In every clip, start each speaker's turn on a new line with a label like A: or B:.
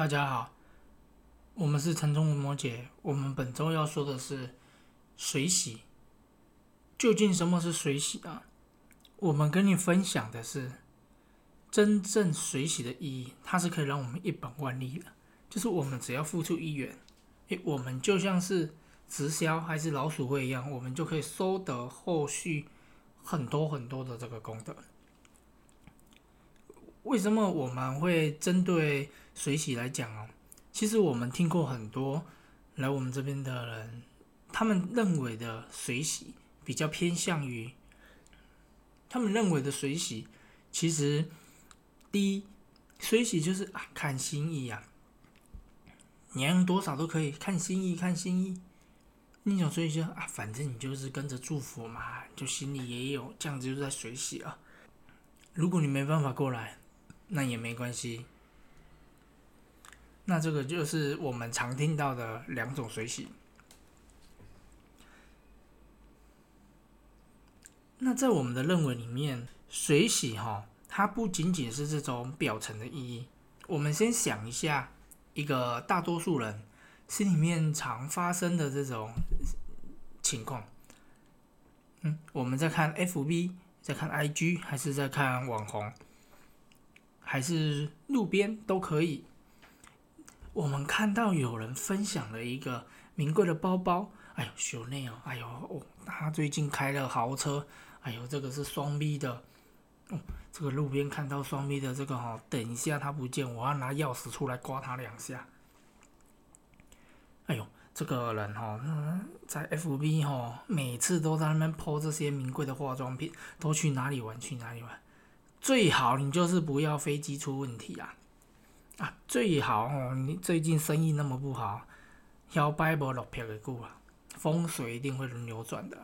A: 大家好，我们是城中的摩羯。我们本周要说的是水洗。究竟什么是水洗啊？我们跟你分享的是真正水洗的意义，它是可以让我们一本万利的。就是我们只要付出一元，诶，我们就像是直销还是老鼠会一样，我们就可以收得后续很多很多的这个功德。为什么我们会针对水洗来讲哦？其实我们听过很多来我们这边的人，他们认为的水洗比较偏向于，他们认为的水洗，其实第一，水洗就是啊看心意啊，你要用多少都可以，看心意看心意。那种水洗啊，反正你就是跟着祝福嘛，就心里也有这样子，就在水洗啊。如果你没办法过来。那也没关系。那这个就是我们常听到的两种水洗。那在我们的认为里面，水洗哈，它不仅仅是这种表层的意义。我们先想一下，一个大多数人心里面常发生的这种情况。嗯，我们在看 FB，在看 IG，还是在看网红？还是路边都可以。我们看到有人分享了一个名贵的包包，哎呦，秀内哦，哎呦哦，他最近开了豪车，哎呦，这个是双 B 的，哦，这个路边看到双 B 的这个哈，等一下他不见，我要拿钥匙出来刮他两下。哎呦，这个人哈，在 FB 哈，每次都在那边抛这些名贵的化妆品，都去哪里玩？去哪里玩？最好你就是不要飞机出问题啊！啊，最好哦，你最近生意那么不好，要摆无落票的股啊，风水一定会轮扭转的。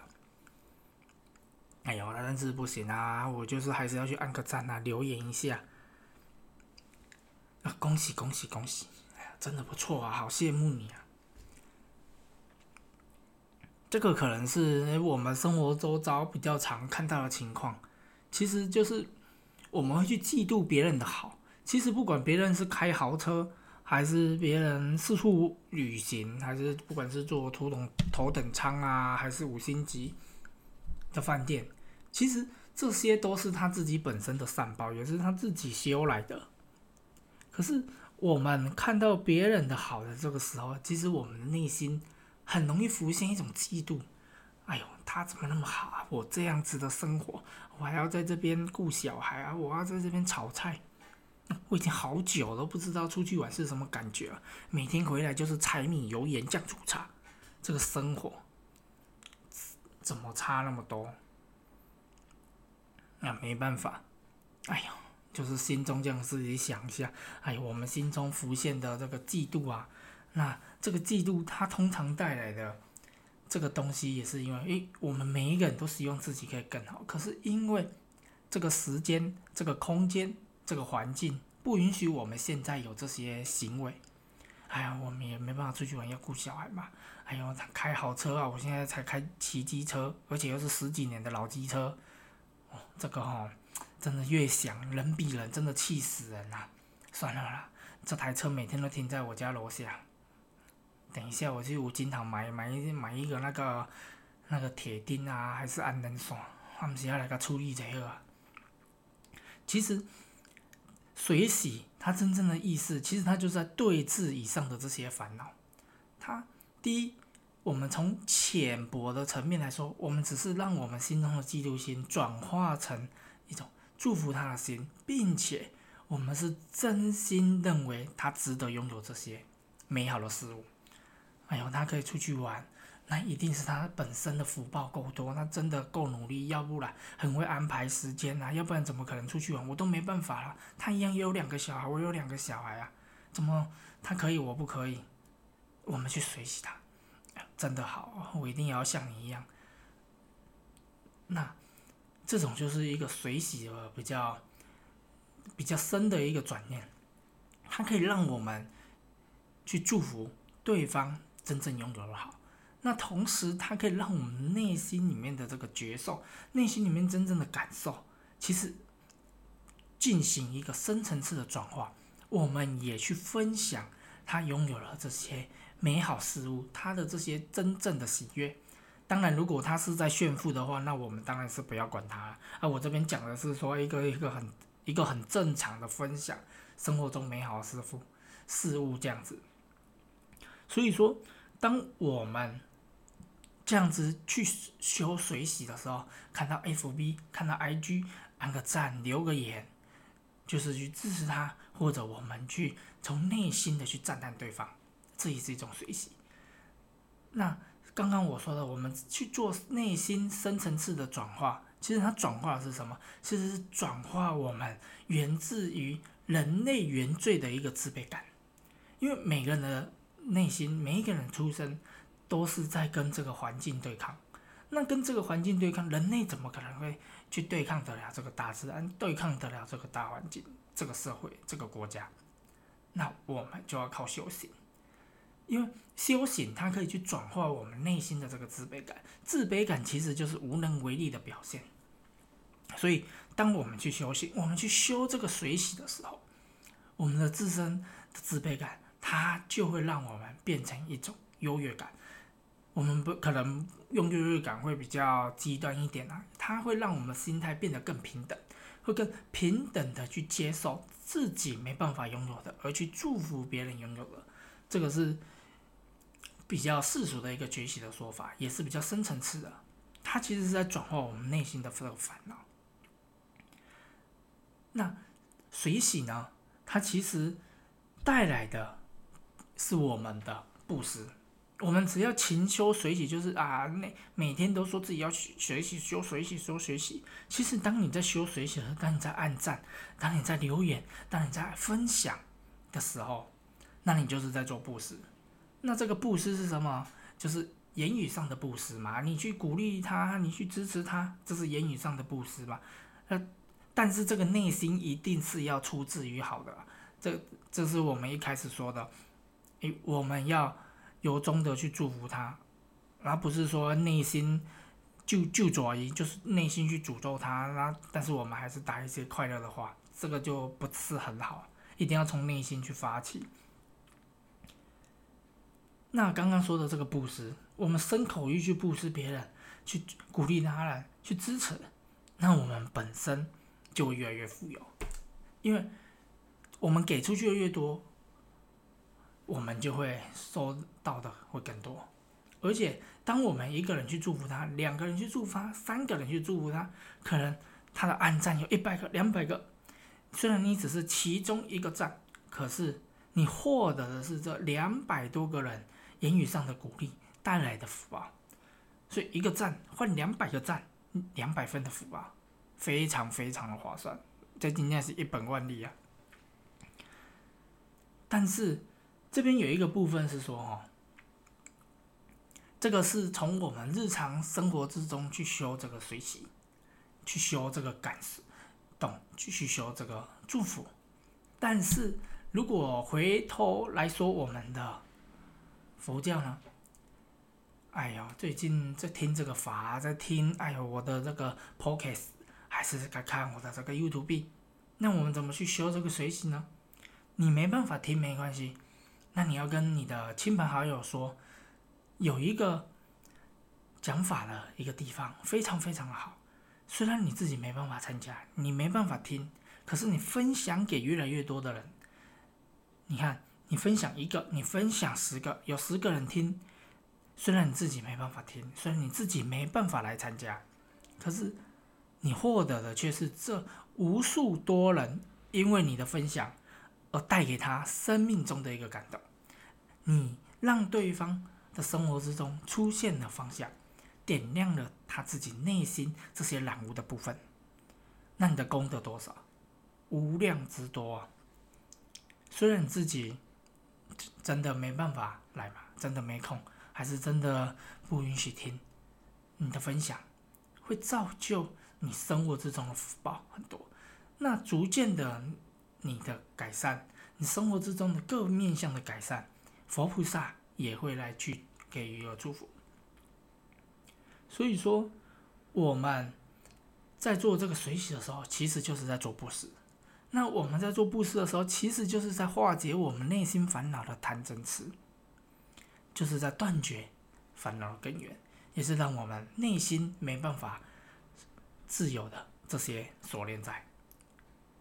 A: 哎呦，那但是不行啊，我就是还是要去按个赞啊，留言一下。啊，恭喜恭喜恭喜！哎呀，真的不错啊，好羡慕你啊！这个可能是我们生活周遭比较常看到的情况，其实就是。我们会去嫉妒别人的好，其实不管别人是开豪车，还是别人四处旅行，还是不管是坐头等头等舱啊，还是五星级的饭店，其实这些都是他自己本身的善报，也是他自己修来的。可是我们看到别人的好的这个时候，其实我们的内心很容易浮现一种嫉妒。哎呦，他怎么那么好啊？我这样子的生活，我还要在这边顾小孩啊，我要在这边炒菜。我已经好久都不知道出去玩是什么感觉了。每天回来就是柴米油盐酱醋茶，这个生活怎么差那么多？那没办法，哎呦，就是心中这样自己想一下。哎，我们心中浮现的这个嫉妒啊，那这个嫉妒它通常带来的。这个东西也是因为，诶，我们每一个人都希望自己可以更好，可是因为这个时间、这个空间、这个环境不允许我们现在有这些行为。哎呀，我们也没办法出去玩，要顾小孩嘛。哎呦，他开好车啊，我现在才开骑机车，而且又是十几年的老机车。哦，这个哈，真的越想人比人，真的气死人呐！算了啦，这台车每天都停在我家楼下。等一下，我去五金行买买一买一个那个那个铁钉啊，还是安能线，我们是要来个处理这个。其实水洗它真正的意思，其实它就是在对峙以上的这些烦恼。它第一，我们从浅薄的层面来说，我们只是让我们心中的嫉妒心转化成一种祝福他的心，并且我们是真心认为他值得拥有这些美好的事物。哎呦，他可以出去玩，那一定是他本身的福报够多，他真的够努力，要不然很会安排时间啊，要不然怎么可能出去玩？我都没办法了。他一样也有两个小孩，我有两个小孩啊，怎么他可以，我不可以？我们去学习他，真的好，我一定要像你一样。那这种就是一个水洗的比较比较深的一个转念，它可以让我们去祝福对方。真正拥有的好，那同时它可以让我们内心里面的这个觉受，内心里面真正的感受，其实进行一个深层次的转化。我们也去分享他拥有了这些美好事物，他的这些真正的喜悦。当然，如果他是在炫富的话，那我们当然是不要管他。啊，我这边讲的是说一个一个很一个很正常的分享生活中美好事物事物这样子。所以说，当我们这样子去修水洗的时候，看到 FB，看到 IG，按个赞，留个言，就是去支持他，或者我们去从内心的去赞叹对方，这也是一种水洗。那。刚刚我说的，我们去做内心深层次的转化，其实它转化的是什么？其实是转化我们源自于人类原罪的一个自卑感。因为每个人的内心，每一个人出生都是在跟这个环境对抗。那跟这个环境对抗，人类怎么可能会去对抗得了这个大自然，对抗得了这个大环境、这个社会、这个国家？那我们就要靠修行。因为修行，它可以去转化我们内心的这个自卑感。自卑感其实就是无能为力的表现。所以，当我们去修行，我们去修这个水洗的时候，我们的自身的自卑感，它就会让我们变成一种优越感。我们不可能用优越感会比较极端一点啊，它会让我们的心态变得更平等，会更平等的去接受自己没办法拥有的，而去祝福别人拥有的。这个是。比较世俗的一个觉醒的说法，也是比较深层次的。它其实是在转化我们内心的这个烦恼。那水洗呢？它其实带来的是我们的布施。我们只要勤修水洗，就是啊，每每天都说自己要学习修水洗，修水洗。其实当你在修水洗，当你在按赞，当你在留言，当你在分享的时候，那你就是在做布施。那这个布施是什么？就是言语上的布施嘛。你去鼓励他，你去支持他，这是言语上的布施嘛。那但是这个内心一定是要出自于好的。这这是我们一开始说的，我们要由衷的去祝福他，而不是说内心就就左一，就是内心去诅咒他。那但是我们还是打一些快乐的话，这个就不是很好。一定要从内心去发起。那刚刚说的这个布施，我们身口意去布施别人，去鼓励他人，去支持，那我们本身就会越来越富有，因为我们给出去的越多，我们就会收到的会更多。而且，当我们一个人去祝福他，两个人去祝福他，三个人去祝福他，可能他的暗赞有一百个、两百个，虽然你只是其中一个赞，可是你获得的是这两百多个人。言语上的鼓励带来的福报，所以一个赞换两百个赞，两百分的福报，非常非常的划算。在今天是一本万利啊！但是这边有一个部分是说，哦，这个是从我们日常生活之中去修这个水洗，去修这个感受，懂？继续修这个祝福。但是如果回头来说，我们的佛教呢？哎呦，最近在听这个法，在听，哎呦，我的这个 podcast 还是在看我的这个 YouTube。那我们怎么去修这个水洗呢？你没办法听没关系，那你要跟你的亲朋好友说，有一个讲法的一个地方非常非常的好。虽然你自己没办法参加，你没办法听，可是你分享给越来越多的人，你看。你分享一个，你分享十个，有十个人听。虽然你自己没办法听，虽然你自己没办法来参加，可是你获得的却是这无数多人因为你的分享带给他生命中的一个感动。你让对方的生活之中出现了方向，点亮了他自己内心这些染污的部分。那你的功德多少？无量之多啊！虽然你自己。真的没办法来嘛？真的没空，还是真的不允许听你的分享，会造就你生活之中的福报很多。那逐渐的，你的改善，你生活之中的各面向的改善，佛菩萨也会来去给予祝福。所以说，我们在做这个水洗的时候，其实就是在做布施。那我们在做布施的时候，其实就是在化解我们内心烦恼的贪嗔痴，就是在断绝烦恼的根源，也是让我们内心没办法自由的这些锁链在。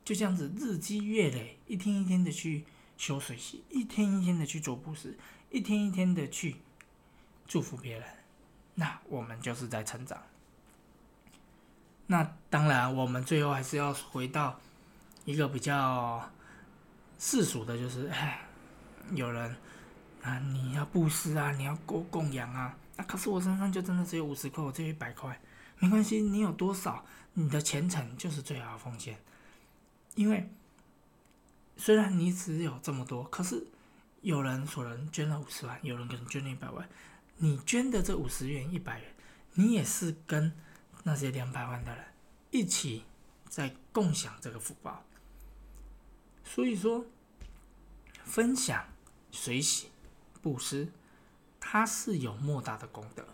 A: 就这样子日积月累，一天一天的去修水系，一天一天的去做布施，一天一天的去祝福别人，那我们就是在成长。那当然，我们最后还是要回到。一个比较世俗的，就是哎，有人啊，你要布施啊，你要供供养啊，那可是我身上就真的只有五十块，我只有一百块，没关系，你有多少，你的虔诚就是最好的奉献。因为虽然你只有这么多，可是有人可能捐了五十万，有人可能捐了一百万，你捐的这五十元、一百元，你也是跟那些两百万的人一起在共享这个福报。所以说，分享、随喜、布施，它是有莫大的功德。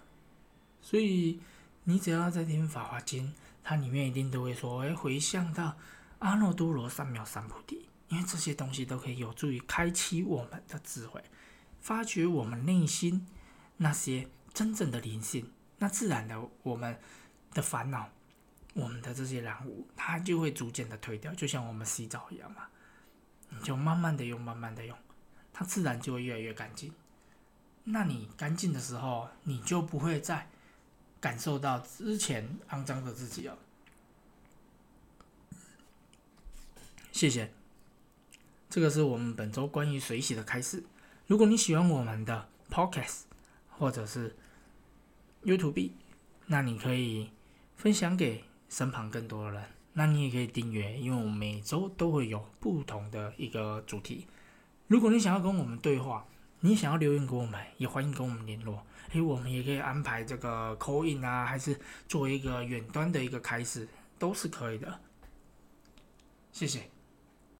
A: 所以你只要在听《法华经》，它里面一定都会说：“哎，回向到阿耨多罗三藐三菩提。”因为这些东西都可以有助于开启我们的智慧，发掘我们内心那些真正的灵性。那自然的，我们的烦恼、我们的这些染污，它就会逐渐的退掉，就像我们洗澡一样嘛。你就慢慢的用，慢慢的用，它自然就会越来越干净。那你干净的时候，你就不会再感受到之前肮脏的自己了。谢谢，这个是我们本周关于水洗的开始。如果你喜欢我们的 Podcast 或者是 YouTube，那你可以分享给身旁更多的人。那你也可以订阅，因为我们每周都会有不同的一个主题。如果你想要跟我们对话，你想要留言给我们，也欢迎跟我们联络。诶，我们也可以安排这个 call in 啊，还是做一个远端的一个开始，都是可以的。谢谢。